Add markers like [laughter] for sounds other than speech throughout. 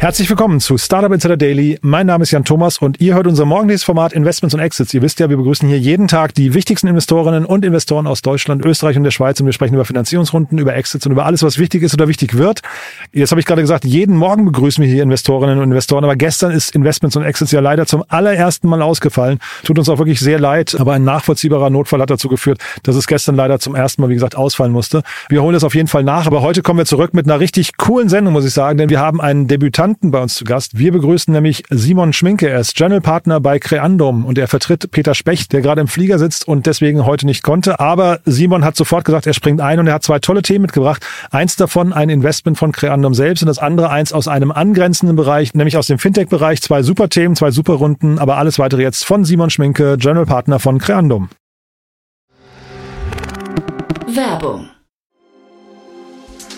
Herzlich willkommen zu Startup Insider Daily. Mein Name ist Jan Thomas und ihr hört unser morgendliches Format Investments und Exits. Ihr wisst ja, wir begrüßen hier jeden Tag die wichtigsten Investorinnen und Investoren aus Deutschland, Österreich und der Schweiz und wir sprechen über Finanzierungsrunden, über Exits und über alles, was wichtig ist oder wichtig wird. Jetzt habe ich gerade gesagt, jeden Morgen begrüßen wir hier Investorinnen und Investoren, aber gestern ist Investments und Exits ja leider zum allerersten Mal ausgefallen. Tut uns auch wirklich sehr leid, aber ein nachvollziehbarer Notfall hat dazu geführt, dass es gestern leider zum ersten Mal, wie gesagt, ausfallen musste. Wir holen das auf jeden Fall nach, aber heute kommen wir zurück mit einer richtig coolen Sendung, muss ich sagen, denn wir haben einen Debütanten bei uns zu Gast. Wir begrüßen nämlich Simon Schminke. Er ist General Partner bei Creandum und er vertritt Peter Specht, der gerade im Flieger sitzt und deswegen heute nicht konnte. Aber Simon hat sofort gesagt, er springt ein und er hat zwei tolle Themen mitgebracht. Eins davon ein Investment von Creandum selbst und das andere eins aus einem angrenzenden Bereich, nämlich aus dem Fintech-Bereich. Zwei super Themen, zwei super Runden, aber alles weitere jetzt von Simon Schminke, General Partner von Creandum. Werbung.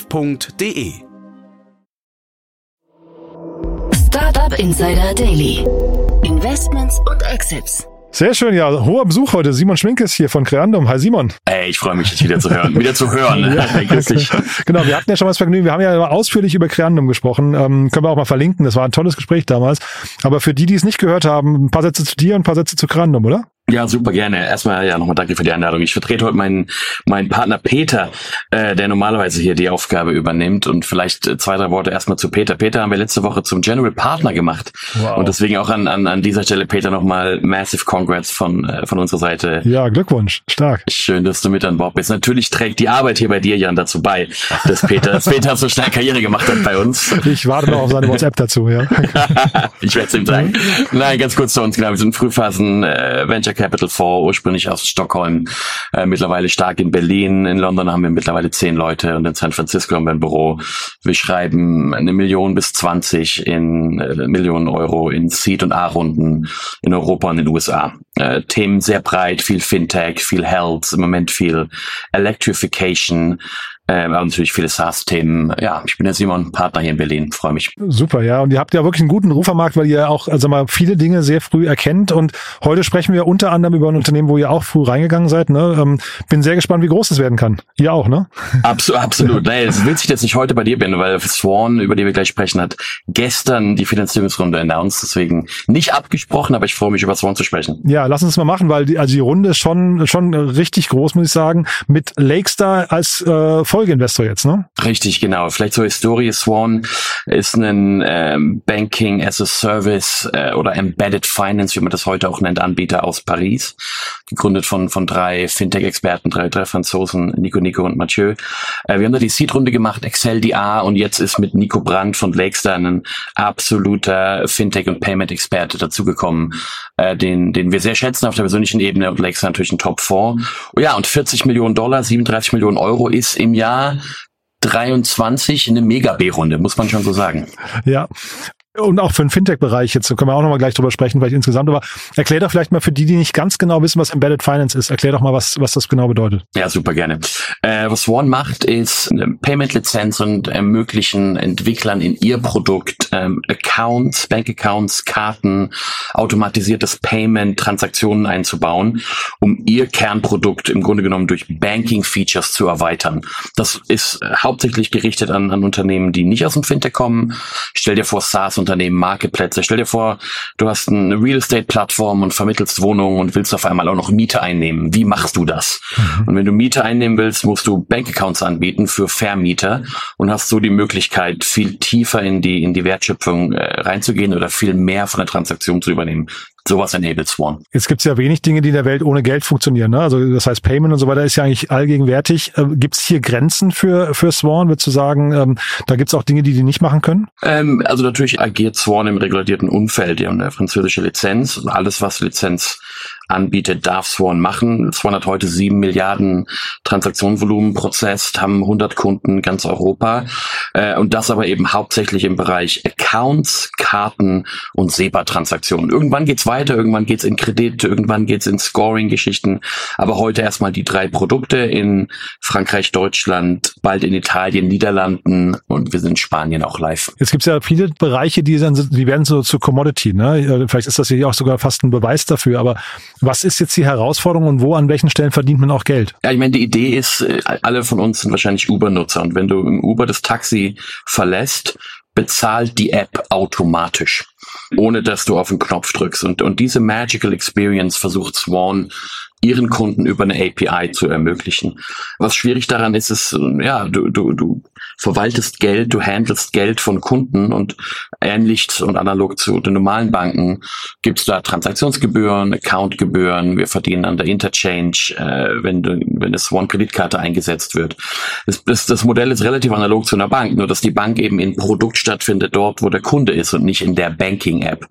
www.startup.de. Startup Insider Daily. Investments und Exits. Sehr schön, ja, hoher Besuch heute. Simon Schminke ist hier von Creandum. Hi Simon. Ey, ich freue mich, dich wieder zu hören. wieder zu hören. ja, [laughs] genau, wir hatten ja schon mal das Vergnügen. Wir haben ja ausführlich über Creandum gesprochen. Ähm, können wir auch mal verlinken. Das war ein tolles Gespräch damals. Aber für die, die es nicht gehört haben, ein paar Sätze zu dir und ein paar Sätze zu Creandum, oder? Ja, super gerne. Erstmal ja nochmal danke für die Einladung. Ich vertrete heute meinen meinen Partner Peter, äh, der normalerweise hier die Aufgabe übernimmt. Und vielleicht äh, zwei, drei Worte erstmal zu Peter. Peter haben wir letzte Woche zum General Partner gemacht. Wow. Und deswegen auch an, an, an dieser Stelle, Peter, nochmal massive Congrats von, äh, von unserer Seite. Ja, Glückwunsch. Stark. Schön, dass du mit an Bord bist. Natürlich trägt die Arbeit hier bei dir, Jan, dazu bei, dass Peter, dass Peter so schnell Karriere gemacht hat bei uns. Ich warte noch auf seine WhatsApp dazu, ja. [laughs] ich werde es ihm sagen. Nein, ganz kurz zu uns, genau. Wir sind Frühphasen äh, Venture Capital Fonds, ursprünglich aus Stockholm, äh, mittlerweile stark in Berlin. In London haben wir mittlerweile zehn Leute und in San Francisco haben wir ein Büro. Wir schreiben eine Million bis zwanzig in äh, Millionen Euro in Seed- und A-Runden in Europa und in den USA. Äh, Themen sehr breit, viel Fintech, viel Health, im Moment viel Electrification, äh, aber natürlich viele SaaS-Themen. Ja, ich bin der Simon, Partner hier in Berlin, freue mich. Super, ja. Und ihr habt ja wirklich einen guten Ruf am Markt, weil ihr auch, also mal viele Dinge sehr früh erkennt. Und heute sprechen wir unter anderem über ein Unternehmen, wo ihr auch früh reingegangen seid. Ne? Ähm, bin sehr gespannt, wie groß es werden kann. Ihr auch, ne? Absolut, absolut. nee, es will sich jetzt nicht heute bei dir bin, weil Swan, über die wir gleich sprechen, hat gestern die Finanzierungsrunde announced. Deswegen nicht abgesprochen, aber ich freue mich, über Swan zu sprechen. Ja, lass uns mal machen, weil die, also die Runde ist schon, schon richtig groß, muss ich sagen. Mit Lakestar als äh, Folgeinvestor jetzt, ne? Richtig, genau. Vielleicht zur Historie. Swan ist ein ähm, Banking as a Service äh, oder Embedded Finance, wie man das heute auch nennt, Anbieter aus Paris. Gegründet von, von drei Fintech-Experten, drei, drei Franzosen, Nico, Nico und Mathieu. Äh, wir haben da die Seed-Runde gemacht, Excel DA und jetzt ist mit Nico Brandt von Lakestar ein absoluter Fintech- und Payment-Experte dazugekommen, äh, den, den wir sehr schätzen auf der persönlichen Ebene und Lakestar natürlich ein Top-Fonds. Oh ja, und 40 Millionen Dollar, 37 Millionen Euro ist im Jahr 23 eine Mega-B-Runde, muss man schon so sagen. Ja, und auch für den Fintech-Bereich, jetzt können wir auch nochmal gleich drüber sprechen, vielleicht insgesamt, aber erklär doch vielleicht mal für die, die nicht ganz genau wissen, was Embedded Finance ist, erklär doch mal, was, was das genau bedeutet. Ja, super gerne. Äh, was Swan macht, ist eine Payment-Lizenz und ermöglichen Entwicklern in ihr Produkt ähm, Accounts, Bank-Accounts, Karten, automatisiertes Payment, Transaktionen einzubauen, um ihr Kernprodukt im Grunde genommen durch Banking-Features zu erweitern. Das ist hauptsächlich gerichtet an, an Unternehmen, die nicht aus dem Fintech kommen. Stell dir vor, Unternehmen, Marketplätze. Stell dir vor, du hast eine Real Estate Plattform und vermittelst Wohnungen und willst auf einmal auch noch Miete einnehmen. Wie machst du das? Mhm. Und wenn du Miete einnehmen willst, musst du Bankaccounts anbieten für Vermieter und hast so die Möglichkeit, viel tiefer in die, in die Wertschöpfung äh, reinzugehen oder viel mehr von der Transaktion zu übernehmen. Sowas enabled Swan. Jetzt gibt es ja wenig Dinge, die in der Welt ohne Geld funktionieren. Ne? Also das heißt, Payment und so weiter ist ja eigentlich allgegenwärtig. Äh, gibt es hier Grenzen für, für Swan, würdest du sagen, ähm, da gibt es auch Dinge, die die nicht machen können? Ähm, also natürlich agiert Swan im regulierten Umfeld. Die haben eine französische Lizenz. Alles, was Lizenz anbietet, darf Swan machen. Swan hat heute sieben Milliarden Transaktionsvolumen prozesst, haben 100 Kunden ganz Europa äh, und das aber eben hauptsächlich im Bereich Accounts, Karten und SEPA-Transaktionen. Irgendwann geht's weiter, irgendwann geht's in Kredit, irgendwann geht's in Scoring-Geschichten, aber heute erstmal die drei Produkte in Frankreich, Deutschland, bald in Italien, Niederlanden und wir sind in Spanien auch live. Jetzt gibt's ja viele Bereiche, die, dann, die werden so zu Commodity. Ne? Vielleicht ist das hier auch sogar fast ein Beweis dafür, aber was ist jetzt die Herausforderung und wo, an welchen Stellen verdient man auch Geld? Ja, ich meine, die Idee ist, äh, alle von uns sind wahrscheinlich Uber-Nutzer und wenn du im Uber das Taxi verlässt, bezahlt die App automatisch, ohne dass du auf den Knopf drückst. Und, und diese Magical Experience versucht Swan ihren Kunden über eine API zu ermöglichen. Was schwierig daran ist, ist, ja, du, du, du verwaltest Geld, du handelst Geld von Kunden und ähnlich und analog zu den normalen Banken gibt's da Transaktionsgebühren, Accountgebühren, wir verdienen an der Interchange, äh, wenn, du, wenn das One-Kreditkarte eingesetzt wird. Das, das, das Modell ist relativ analog zu einer Bank, nur dass die Bank eben in Produkt stattfindet, dort, wo der Kunde ist und nicht in der Banking-App.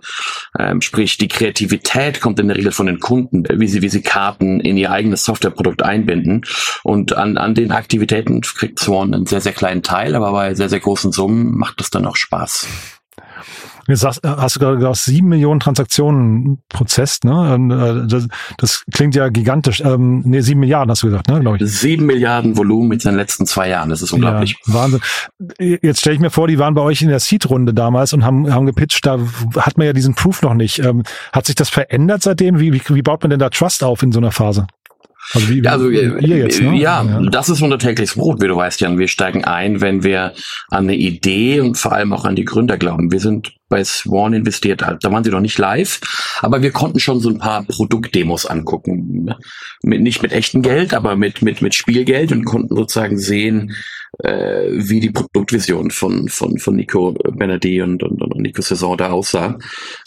Ähm, sprich, die Kreativität kommt in der Regel von den Kunden, wie sie, wie sie Karten in ihr eigenes Softwareprodukt einbinden und an, an den Aktivitäten kriegt Swan einen sehr, sehr kleinen Teil, aber bei sehr, sehr großen Summen macht das dann auch Spaß. Jetzt hast, hast du gerade gesagt, sieben Millionen Transaktionen prozesst, ne? Ähm, äh, das, das klingt ja gigantisch. Ähm, nee, sieben Milliarden hast du gesagt, ne, glaube ich. Sieben Milliarden Volumen in den letzten zwei Jahren, das ist unglaublich. Ja, Wahnsinn. Jetzt stelle ich mir vor, die waren bei euch in der Seed-Runde damals und haben, haben gepitcht, da hat man ja diesen Proof noch nicht. Ähm, hat sich das verändert seitdem? Wie, wie, wie baut man denn da Trust auf in so einer Phase? Also, wie, also äh, jetzt, ne? ja, ja, das ist unser tägliches Brot, wie du weißt, Jan. Wir steigen ein, wenn wir an eine Idee und vor allem auch an die Gründer glauben. Wir sind bei Swan investiert. Da waren sie noch nicht live, aber wir konnten schon so ein paar Produktdemos angucken. Mit, nicht mit echtem Geld, aber mit, mit, mit Spielgeld und konnten sozusagen sehen, äh, wie die Produktvision von, von, von Nico Benedi und, und, und Nico Saison da aussah.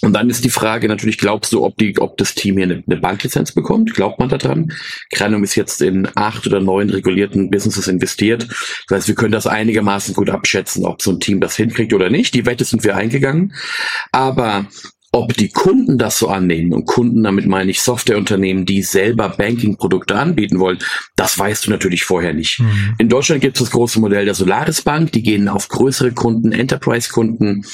Und dann ist die Frage natürlich, glaubst du, ob die, ob das Team hier eine, eine Banklizenz bekommt? Glaubt man daran? Granum ist jetzt in acht oder neun regulierten Businesses investiert. Das heißt, wir können das einigermaßen gut abschätzen, ob so ein Team das hinkriegt oder nicht. Die Wette sind wir eingegangen. Aber ob die Kunden das so annehmen, und Kunden, damit meine ich Softwareunternehmen, die selber Banking-Produkte anbieten wollen, das weißt du natürlich vorher nicht. Mhm. In Deutschland gibt es das große Modell der Solaris Bank, die gehen auf größere Kunden, Enterprise-Kunden,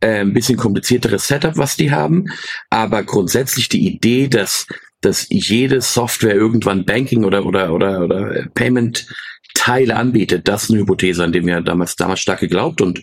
äh, ein bisschen komplizierteres Setup, was die haben, aber grundsätzlich die Idee, dass dass jede Software irgendwann Banking oder oder oder oder Payment Teile anbietet. Das ist eine Hypothese, an die wir damals, damals stark geglaubt und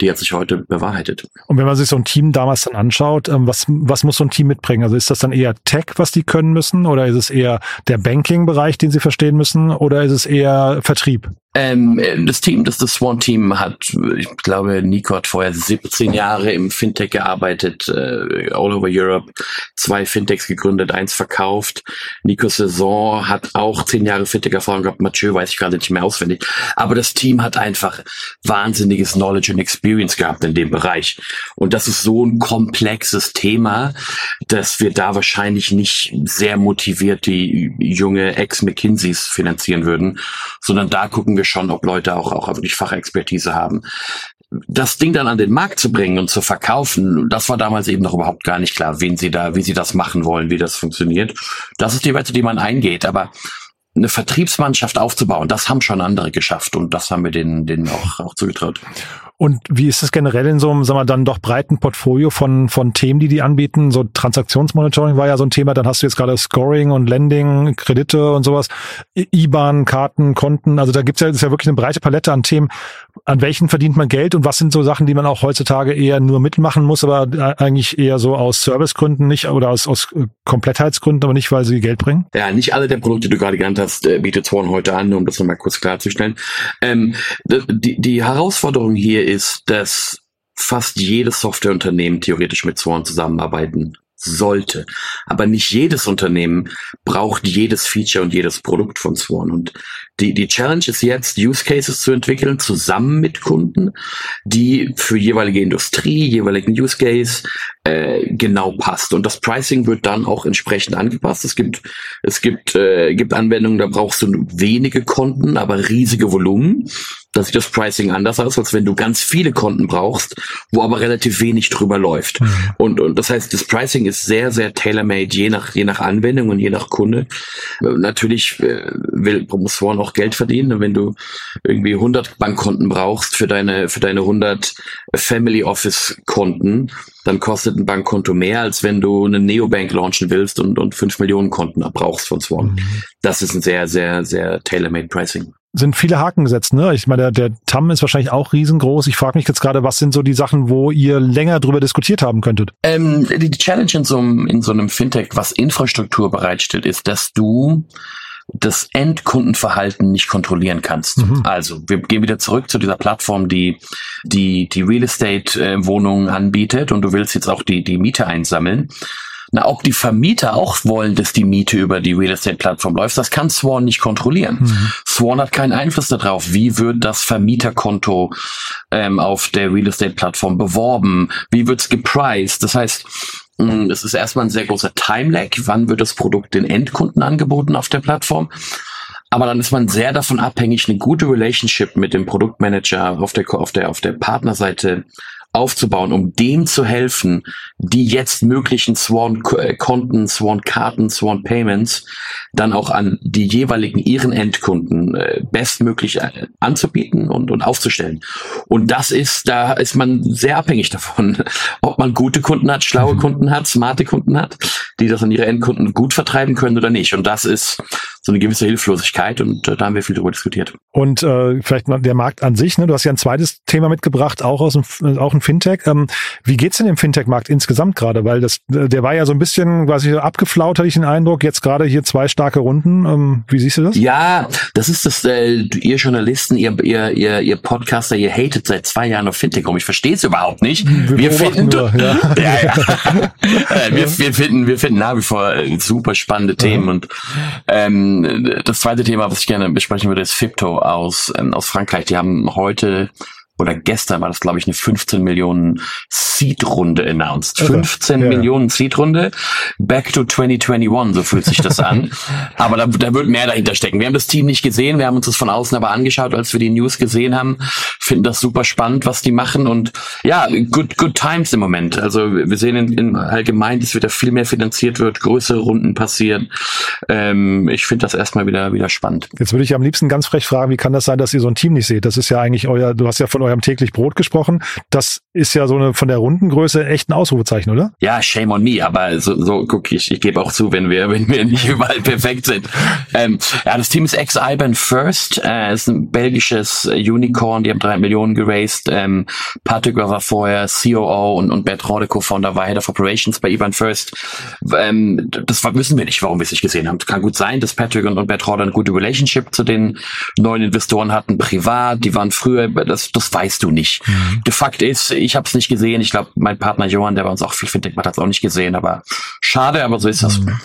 die hat sich heute bewahrheitet. Und wenn man sich so ein Team damals dann anschaut, ähm, was, was muss so ein Team mitbringen? Also ist das dann eher Tech, was die können müssen oder ist es eher der Banking-Bereich, den sie verstehen müssen oder ist es eher Vertrieb? Ähm, das Team, das das Swan-Team hat, ich glaube, Nico hat vorher 17 Jahre im Fintech gearbeitet, äh, all over Europe, zwei Fintechs gegründet, eins verkauft. Nico Saison hat auch zehn Jahre Fintech-Erfahrung gehabt, Mathieu weiß ich gerade nicht mehr auswendig. Aber das Team hat einfach wahnsinniges Knowledge und Experience gehabt in dem Bereich. Und das ist so ein komplexes Thema, dass wir da wahrscheinlich nicht sehr motiviert die junge Ex-McKinseys finanzieren würden, sondern da gucken wir schon, ob Leute auch, auch wirklich Fachexpertise haben. Das Ding dann an den Markt zu bringen und zu verkaufen, das war damals eben noch überhaupt gar nicht klar, wen sie da, wie sie das machen wollen, wie das funktioniert. Das ist die Wette, die man eingeht, aber eine Vertriebsmannschaft aufzubauen, das haben schon andere geschafft und das haben wir denen, denen auch, auch zugetraut. Und wie ist es generell in so einem, sagen wir, dann doch breiten Portfolio von, von Themen, die die anbieten? So Transaktionsmonitoring war ja so ein Thema, dann hast du jetzt gerade Scoring und Lending, Kredite und sowas, IBAN, Karten, Konten, also da gibt's ja, ist ja wirklich eine breite Palette an Themen. An welchen verdient man Geld und was sind so Sachen, die man auch heutzutage eher nur mitmachen muss, aber eigentlich eher so aus Servicegründen nicht oder aus, aus Komplettheitsgründen, aber nicht, weil sie Geld bringen? Ja, nicht alle der Produkte, die du gerade genannt hast, äh, bietet Swan heute an, um das nochmal kurz klarzustellen. Ähm, die, die Herausforderung hier ist, dass fast jedes Softwareunternehmen theoretisch mit Swan zusammenarbeiten sollte. Aber nicht jedes Unternehmen braucht jedes Feature und jedes Produkt von Swan. Und die, die Challenge ist jetzt, Use Cases zu entwickeln, zusammen mit Kunden, die für jeweilige Industrie, jeweiligen Use Case äh, genau passt. Und das Pricing wird dann auch entsprechend angepasst. Es gibt, es gibt, äh, gibt Anwendungen, da brauchst du wenige Konten, aber riesige Volumen. Da sieht das Pricing anders aus, als wenn du ganz viele Konten brauchst, wo aber relativ wenig drüber läuft. Mhm. Und, und das heißt, das Pricing ist sehr, sehr tailor-made, je nach, je nach Anwendung und je nach Kunde. Natürlich äh, will, muss Swan auch Geld verdienen. wenn du irgendwie 100 Bankkonten brauchst für deine, für deine 100 Family Office Konten, dann kostet ein Bankkonto mehr, als wenn du eine Neobank launchen willst und, und 5 Millionen Konten brauchst von Swan. Mhm. Das ist ein sehr, sehr, sehr tailor-made Pricing sind viele Haken gesetzt. Ne? Ich meine, der, der TAM ist wahrscheinlich auch riesengroß. Ich frage mich jetzt gerade, was sind so die Sachen, wo ihr länger drüber diskutiert haben könntet? Ähm, die Challenge in so, einem, in so einem Fintech, was Infrastruktur bereitstellt, ist, dass du das Endkundenverhalten nicht kontrollieren kannst. Mhm. Also wir gehen wieder zurück zu dieser Plattform, die die die Real Estate äh, Wohnungen anbietet und du willst jetzt auch die die Miete einsammeln. Na, ob die Vermieter auch wollen, dass die Miete über die Real Estate Plattform läuft, das kann Swan nicht kontrollieren. Mhm. Swan hat keinen Einfluss darauf, wie wird das Vermieterkonto ähm, auf der Real Estate Plattform beworben, wie wird's gepriced. Das heißt, es ist erstmal ein sehr großer Time-Lag. Wann wird das Produkt den Endkunden angeboten auf der Plattform? Aber dann ist man sehr davon abhängig, eine gute Relationship mit dem Produktmanager auf der, auf der, auf der Partnerseite aufzubauen, um dem zu helfen, die jetzt möglichen Swan-Konten, äh, Swan-Karten, Swan-Payments dann auch an die jeweiligen ihren Endkunden äh, bestmöglich äh, anzubieten und, und aufzustellen. Und das ist, da ist man sehr abhängig davon, [laughs] ob man gute Kunden hat, schlaue mhm. Kunden hat, smarte Kunden hat, die das an ihre Endkunden gut vertreiben können oder nicht. Und das ist so eine gewisse Hilflosigkeit und äh, da haben wir viel darüber diskutiert. Und äh, vielleicht mal der Markt an sich, ne? Du hast ja ein zweites Thema mitgebracht, auch aus dem, auch ein Fintech. Ähm, wie geht's denn im Fintech-Markt insgesamt gerade? Weil das, der war ja so ein bisschen quasi abgeflaut, hatte ich den Eindruck. Jetzt gerade hier zwei starke Runden. Ähm, wie siehst du das? Ja, das ist das, äh, ihr Journalisten, ihr, ihr, ihr, ihr Podcaster, ihr hatet seit zwei Jahren auf Fintech rum. Ich verstehe es überhaupt nicht. Wir, wir finden, nur, ja. [laughs] ja, ja. Äh, wir, wir finden, wir finden nach wie vor äh, super spannende Themen und ähm, das zweite Thema, was ich gerne besprechen würde, ist Fipto aus, ähm, aus Frankreich. Die haben heute oder gestern war das, glaube ich, eine 15 Millionen Seed-Runde announced. 15 ja. Millionen Seed-Runde. Back to 2021, so fühlt sich das an. [laughs] aber da, da wird mehr dahinter stecken. Wir haben das Team nicht gesehen, wir haben uns das von außen aber angeschaut, als wir die News gesehen haben. Finden das super spannend, was die machen und ja, good, good times im Moment. Also wir sehen in, in allgemein, dass wieder viel mehr finanziert wird, größere Runden passieren. Ähm, ich finde das erstmal wieder, wieder spannend. Jetzt würde ich am liebsten ganz frech fragen, wie kann das sein, dass ihr so ein Team nicht seht? Das ist ja eigentlich euer, du hast ja von eurem täglich Brot gesprochen. Das ist ja so eine von der Rundengröße echt ein Ausrufezeichen, oder? Ja, shame on me, aber so, so guck ich, ich gebe auch zu, wenn wir, [laughs] wenn wir nicht überall perfekt sind. Ähm, ja, das Team ist ex-Iban First, äh, ist ein belgisches Unicorn, die haben drei Millionen geraced. Ähm, Patrick war vorher COO und, und Bert Rode, Co-Founder, war Head of Operations bei Iban First. Ähm, das wissen wir nicht, warum wir es nicht gesehen haben. Kann gut sein, dass Patrick und, und Bert Rode eine gute Relationship zu den neuen Investoren hatten, privat. Die waren früher, das, das weißt du nicht. Mhm. De Fakt ist, ich habe es nicht gesehen. Ich glaube, mein Partner Johann, der bei uns auch viel Fintech macht, hat es auch nicht gesehen. Aber schade, aber so ist das. Mhm.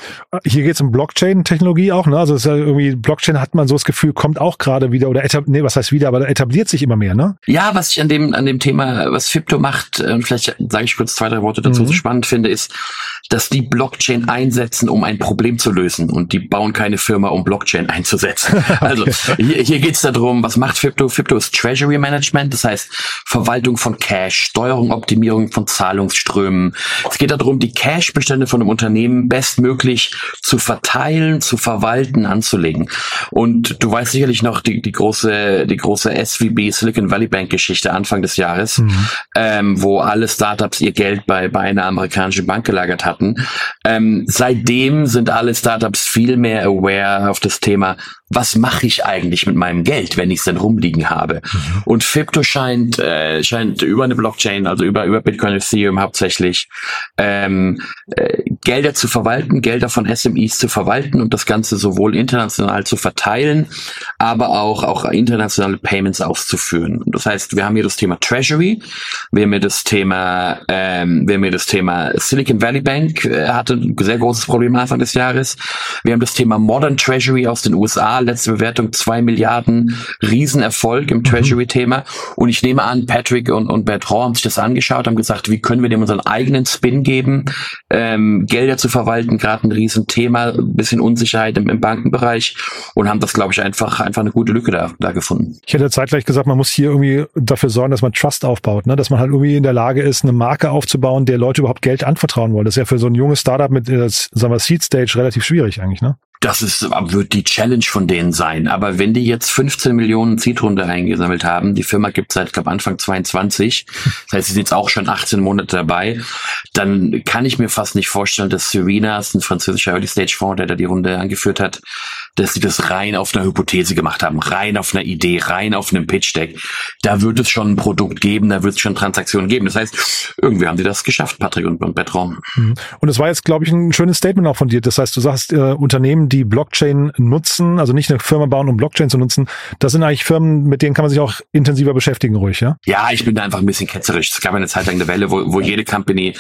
Hier geht es um Blockchain-Technologie auch. Ne? Also ja irgendwie Blockchain hat man so das Gefühl, kommt auch gerade wieder oder etab nee, was heißt wieder, aber etabliert sich immer mehr. Ne? Ja, was ich an dem an dem Thema, was Fipto macht, und äh, vielleicht sage ich kurz zwei drei Worte dazu, mhm. so spannend finde, ist, dass die Blockchain einsetzen, um ein Problem zu lösen und die bauen keine Firma, um Blockchain einzusetzen. [laughs] Also hier, hier geht es darum, was macht Fipto? Fipto ist Treasury Management, das heißt Verwaltung von Cash, Steuerung, Optimierung von Zahlungsströmen. Es geht darum, die Cash-Bestände von einem Unternehmen bestmöglich zu verteilen, zu verwalten, anzulegen. Und du weißt sicherlich noch die, die große, die große SVB Silicon Valley Bank Geschichte Anfang des Jahres, mhm. ähm, wo alle Startups ihr Geld bei, bei einer amerikanischen Bank gelagert hatten. Ähm, seitdem sind alle Startups viel mehr aware auf das Thema, was mache ich eigentlich mit meinem Geld, wenn ich es denn rumliegen habe? Mhm. Und Fipto scheint, äh, scheint über eine Blockchain, also über, über Bitcoin Ethereum hauptsächlich, ähm, äh, Gelder zu verwalten, Gelder von SMEs zu verwalten und das Ganze sowohl international zu verteilen, aber auch, auch internationale Payments auszuführen. Und das heißt, wir haben hier das Thema Treasury, wir haben hier das Thema, ähm, wir haben hier das Thema Silicon Valley Bank, äh, hatte ein sehr großes Problem Anfang des Jahres. Wir haben das Thema Modern Treasury aus den USA, letzte Bewertung zwei Milliarden, Riesenerfolg im mhm. Treasury-Thema. Und ich nehme an, Patrick und, und Bertrand haben sich das angeschaut, haben gesagt, wie können wir dem unseren eigenen Spin geben, ähm, Gelder zu verwalten, gerade ein Riesenthema, ein bisschen Unsicherheit im, im Bankenbereich und haben das, glaube ich, einfach, einfach eine gute Lücke da, da gefunden. Ich hätte zeitgleich gesagt, man muss hier irgendwie dafür sorgen, dass man Trust aufbaut, ne? dass man halt irgendwie in der Lage ist, eine Marke aufzubauen, der Leute überhaupt Geld anvertrauen wollen. Das ist ja für so ein junges Startup mit, äh, sagen wir, Seed Stage relativ schwierig eigentlich, ne? Das ist, wird die Challenge von denen sein. Aber wenn die jetzt 15 Millionen Seedrunde eingesammelt haben, die Firma gibt seit, glaube Anfang 22, das heißt, sie sind jetzt auch schon 18 Monate dabei, dann kann ich mir fast nicht vorstellen, dass Serena, ein französischer Early Stage Fonds, der da die Runde angeführt hat, dass sie das rein auf einer Hypothese gemacht haben, rein auf einer Idee, rein auf einem Pitch Deck. Da wird es schon ein Produkt geben, da wird es schon Transaktionen geben. Das heißt, irgendwie haben sie das geschafft, Patrick und, und Bertrand. Mhm. Und es war jetzt, glaube ich, ein schönes Statement auch von dir. Das heißt, du sagst, äh, Unternehmen, die Blockchain nutzen, also nicht eine Firma bauen, um Blockchain zu nutzen, das sind eigentlich Firmen, mit denen kann man sich auch intensiver beschäftigen, ruhig, ja? Ja, ich bin da einfach ein bisschen ketzerisch. Es gab eine Zeit lang eine Welle, wo, wo jede Company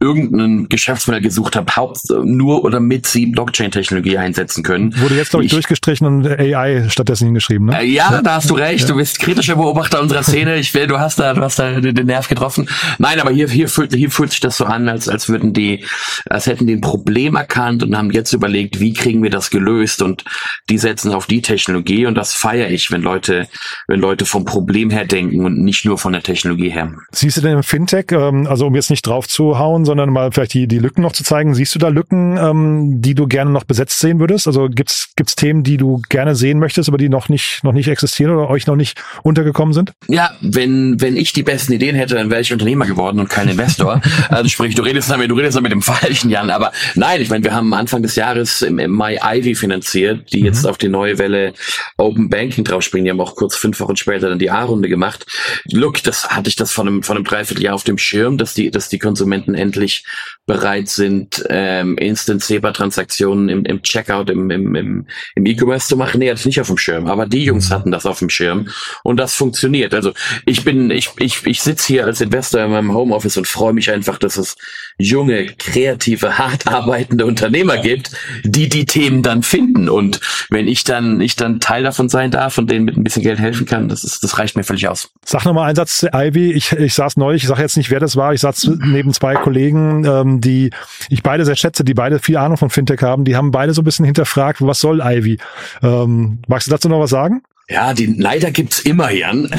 irgendein Geschäftsmodell gesucht hat, haupt nur oder mit sie Blockchain-Technologie einsetzen können. Wurde jetzt, glaube ich, ich, durchgestrichen und AI stattdessen hingeschrieben, ne? Äh, ja, ja, da hast du recht. Du bist kritischer Beobachter unserer Szene. Ich will, du hast da, du hast da den Nerv getroffen. Nein, aber hier, hier fühlt, hier fühlt sich das so an, als, als würden die, als hätten die ein Problem erkannt und haben jetzt überlegt, wie kriegen wir das gelöst und die setzen auf die Technologie und das feiere ich, wenn Leute, wenn Leute vom Problem her denken und nicht nur von der Technologie her. Siehst du denn im Fintech, ähm, also um jetzt nicht drauf zu hauen, sondern mal vielleicht die, die Lücken noch zu zeigen, siehst du da Lücken, ähm, die du gerne noch besetzt sehen würdest? Also gibt's, gibt's Themen, die du gerne sehen möchtest, aber die noch nicht, noch nicht existieren oder euch noch nicht untergekommen sind? Ja, wenn, wenn ich die besten Ideen hätte, dann wäre ich Unternehmer geworden und kein Investor. [laughs] also sprich, du redest damit, du redest damit dem falschen Jan, aber nein, ich meine, wir haben Anfang des Jahres im, im Mai Ivy finanziert, die mhm. jetzt auf die neue Welle Open Banking draufspringen. Die haben auch kurz fünf Wochen später dann die A-Runde gemacht. Look, das hatte ich das von einem, von einem Dreivierteljahr auf dem Schirm, dass die, dass die Konsumenten endlich bereit sind, ähm, Instant SEPA-Transaktionen im, im Checkout, im, im, im, im E-Commerce zu machen. Nee, hatte ich nicht auf dem Schirm. Aber die Jungs mhm. hatten das auf dem Schirm und das funktioniert. Also ich bin, ich, ich, ich sitze hier als Investor in meinem Homeoffice und freue mich einfach, dass es junge, kreative, hart arbeitende Unternehmer gibt, die die Themen dann finden. Und wenn ich dann, ich dann Teil davon sein darf und denen mit ein bisschen Geld helfen kann, das ist, das reicht mir völlig aus. Sag nochmal einen Satz zu Ivy. Ich, ich saß neulich, ich sage jetzt nicht, wer das war, ich saß neben zwei Kollegen, ähm, die ich beide sehr schätze, die beide viel Ahnung von Fintech haben, die haben beide so ein bisschen hinterfragt, was soll Ivy? Ähm, magst du dazu noch was sagen? Ja, die Neider gibt's immer, Jan. [laughs]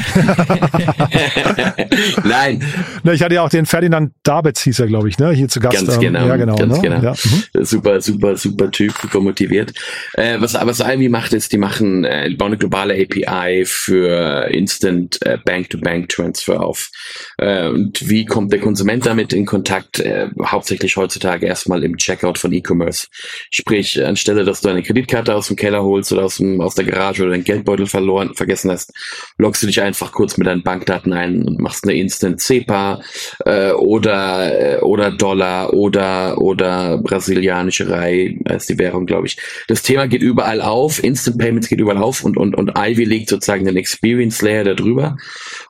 Nein. Na, ich hatte ja auch den Ferdinand Dabitz, hieß er, glaube ich, ne? Hier zu Gast. Ganz genau. Ja, genau. Ganz ne? genau. Ja. Mhm. Super, super, super Typ, super motiviert. Äh, was, was Ivy macht, ist, die machen, äh, bauen eine globale API für Instant äh, Bank-to-Bank-Transfer auf. Äh, und wie kommt der Konsument damit in Kontakt? Äh, hauptsächlich heutzutage erstmal im Checkout von E-Commerce. Sprich, anstelle, dass du eine Kreditkarte aus dem Keller holst oder aus, dem, aus der Garage oder dein Geldbeutel verloren, vergessen hast, loggst du dich einfach kurz mit deinen Bankdaten ein und machst eine Instant SEPA äh, oder äh, oder Dollar oder oder brasilianische Rai als die Währung, glaube ich. Das Thema geht überall auf, Instant Payments geht überall auf und und und Ivy legt sozusagen den Experience Layer darüber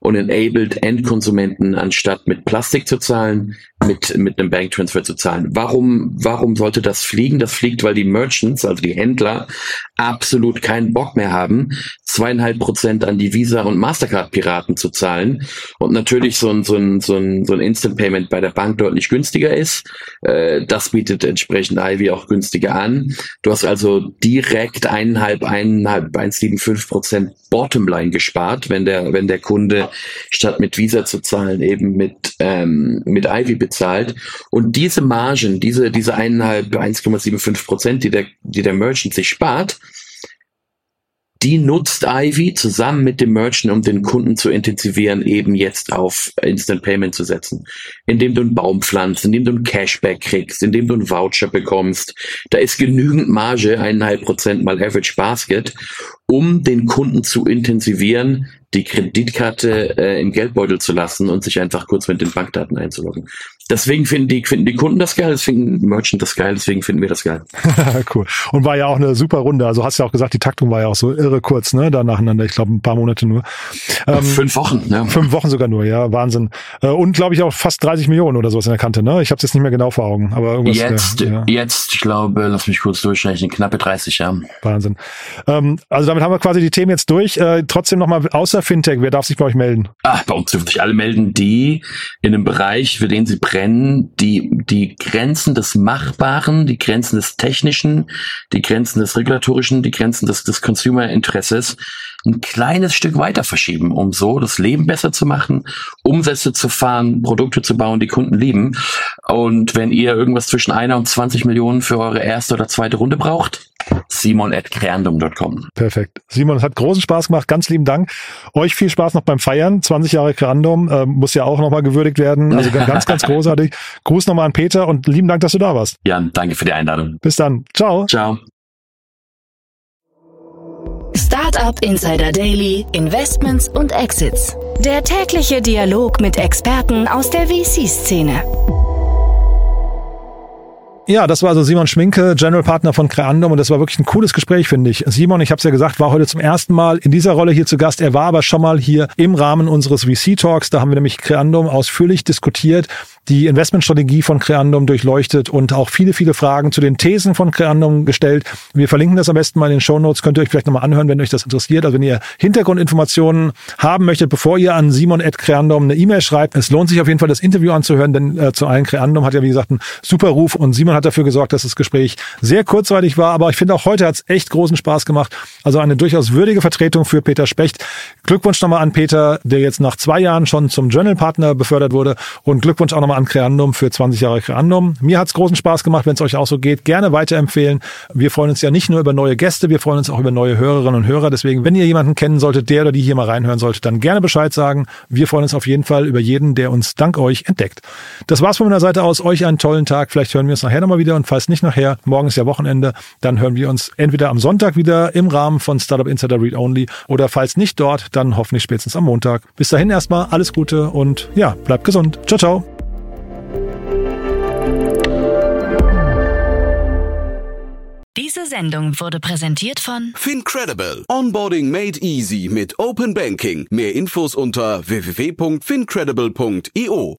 und enabled Endkonsumenten anstatt mit Plastik zu zahlen, mit, mit einem Banktransfer zu zahlen. Warum, warum sollte das fliegen? Das fliegt, weil die Merchants, also die Händler, absolut keinen Bock mehr haben, zweieinhalb Prozent an die Visa und Mastercard-Piraten zu zahlen und natürlich so ein, so ein, so ein, so ein Instant Payment bei der Bank deutlich günstiger ist. Äh, das bietet entsprechend Ivy auch günstiger an. Du hast also direkt eineinhalb, eineinhalb, 1,75 Prozent Bottomline gespart, wenn der, wenn der Kunde statt mit Visa zu zahlen eben mit, ähm, mit Ivy bezahlt. Und diese Margen, diese, diese eineinhalb, 1,75 Prozent, die der, die der Merchant sich spart, die nutzt Ivy zusammen mit dem Merchant, um den Kunden zu intensivieren, eben jetzt auf Instant Payment zu setzen. Indem du einen Baum pflanzt, indem du einen Cashback kriegst, indem du einen Voucher bekommst. Da ist genügend Marge, eineinhalb Prozent mal Average Basket, um den Kunden zu intensivieren, die Kreditkarte äh, im Geldbeutel zu lassen und sich einfach kurz mit den Bankdaten einzuloggen. Deswegen finden die, finden die Kunden das geil, deswegen Merchant das geil, deswegen finden wir das geil. [laughs] cool. Und war ja auch eine super Runde. Also hast ja auch gesagt, die Taktung war ja auch so irre kurz, ne? Da nacheinander. Ich glaube, ein paar Monate nur. Ähm, fünf Wochen, ne? Fünf Wochen sogar nur, ja. Wahnsinn. Äh, und glaube ich auch fast 30 Millionen oder sowas in der Kante, ne? Ich habe es jetzt nicht mehr genau vor Augen. Aber irgendwas, jetzt, ja. jetzt, ich glaube, lass mich kurz durchrechnen, knappe 30, ja. Wahnsinn. Ähm, also damit haben wir quasi die Themen jetzt durch. Äh, trotzdem nochmal, außer Fintech, wer darf sich bei euch melden? Ah, bei uns dürfen sich alle melden, die in einem Bereich, für den sie brennen, die die, Grenzen des Machbaren, die Grenzen des Technischen, die Grenzen des Regulatorischen, die Grenzen des, des Consumer-Interesses ein kleines Stück weiter verschieben, um so das Leben besser zu machen, Umsätze zu fahren, Produkte zu bauen, die Kunden lieben. Und wenn ihr irgendwas zwischen einer und 20 Millionen für eure erste oder zweite Runde braucht, simon at creandum.com. Perfekt. Simon, es hat großen Spaß gemacht. Ganz lieben Dank. Euch viel Spaß noch beim Feiern. 20 Jahre Creandum äh, muss ja auch nochmal gewürdigt werden. Also ganz, ganz [laughs] großartig. Gruß nochmal an Peter und lieben Dank, dass du da warst. Ja, danke für die Einladung. Bis dann. Ciao. Ciao. Startup Insider Daily, Investments und Exits. Der tägliche Dialog mit Experten aus der VC-Szene. Ja, das war also Simon Schminke, General Partner von Creandum und das war wirklich ein cooles Gespräch, finde ich. Simon, ich habe es ja gesagt, war heute zum ersten Mal in dieser Rolle hier zu Gast. Er war aber schon mal hier im Rahmen unseres VC Talks. Da haben wir nämlich Creandum ausführlich diskutiert die Investmentstrategie von Creandum durchleuchtet und auch viele, viele Fragen zu den Thesen von Creandum gestellt. Wir verlinken das am besten mal in den Show Notes. Könnt ihr euch vielleicht nochmal anhören, wenn euch das interessiert. Also wenn ihr Hintergrundinformationen haben möchtet, bevor ihr an Simon at Creandum eine E-Mail schreibt. Es lohnt sich auf jeden Fall, das Interview anzuhören, denn äh, zu allen Creandum hat ja, wie gesagt, einen super Ruf und Simon hat dafür gesorgt, dass das Gespräch sehr kurzweilig war. Aber ich finde auch heute hat es echt großen Spaß gemacht. Also eine durchaus würdige Vertretung für Peter Specht. Glückwunsch nochmal an Peter, der jetzt nach zwei Jahren schon zum Journal Partner befördert wurde und Glückwunsch auch nochmal an Creandum für 20 Jahre Creandum. Mir hat's großen Spaß gemacht, wenn es euch auch so geht. Gerne weiterempfehlen. Wir freuen uns ja nicht nur über neue Gäste, wir freuen uns auch über neue Hörerinnen und Hörer. Deswegen, wenn ihr jemanden kennen solltet, der oder die hier mal reinhören sollte, dann gerne Bescheid sagen. Wir freuen uns auf jeden Fall über jeden, der uns dank euch entdeckt. Das war's von meiner Seite aus. Euch einen tollen Tag. Vielleicht hören wir uns nachher nochmal wieder und falls nicht nachher, morgen ist ja Wochenende, dann hören wir uns entweder am Sonntag wieder im Rahmen von Startup Insider Read Only oder falls nicht dort, dann hoffentlich spätestens am Montag. Bis dahin erstmal alles Gute und ja, bleibt gesund. Ciao, ciao. Diese Sendung wurde präsentiert von Fincredible. Onboarding made easy mit Open Banking. Mehr Infos unter www.fincredible.io.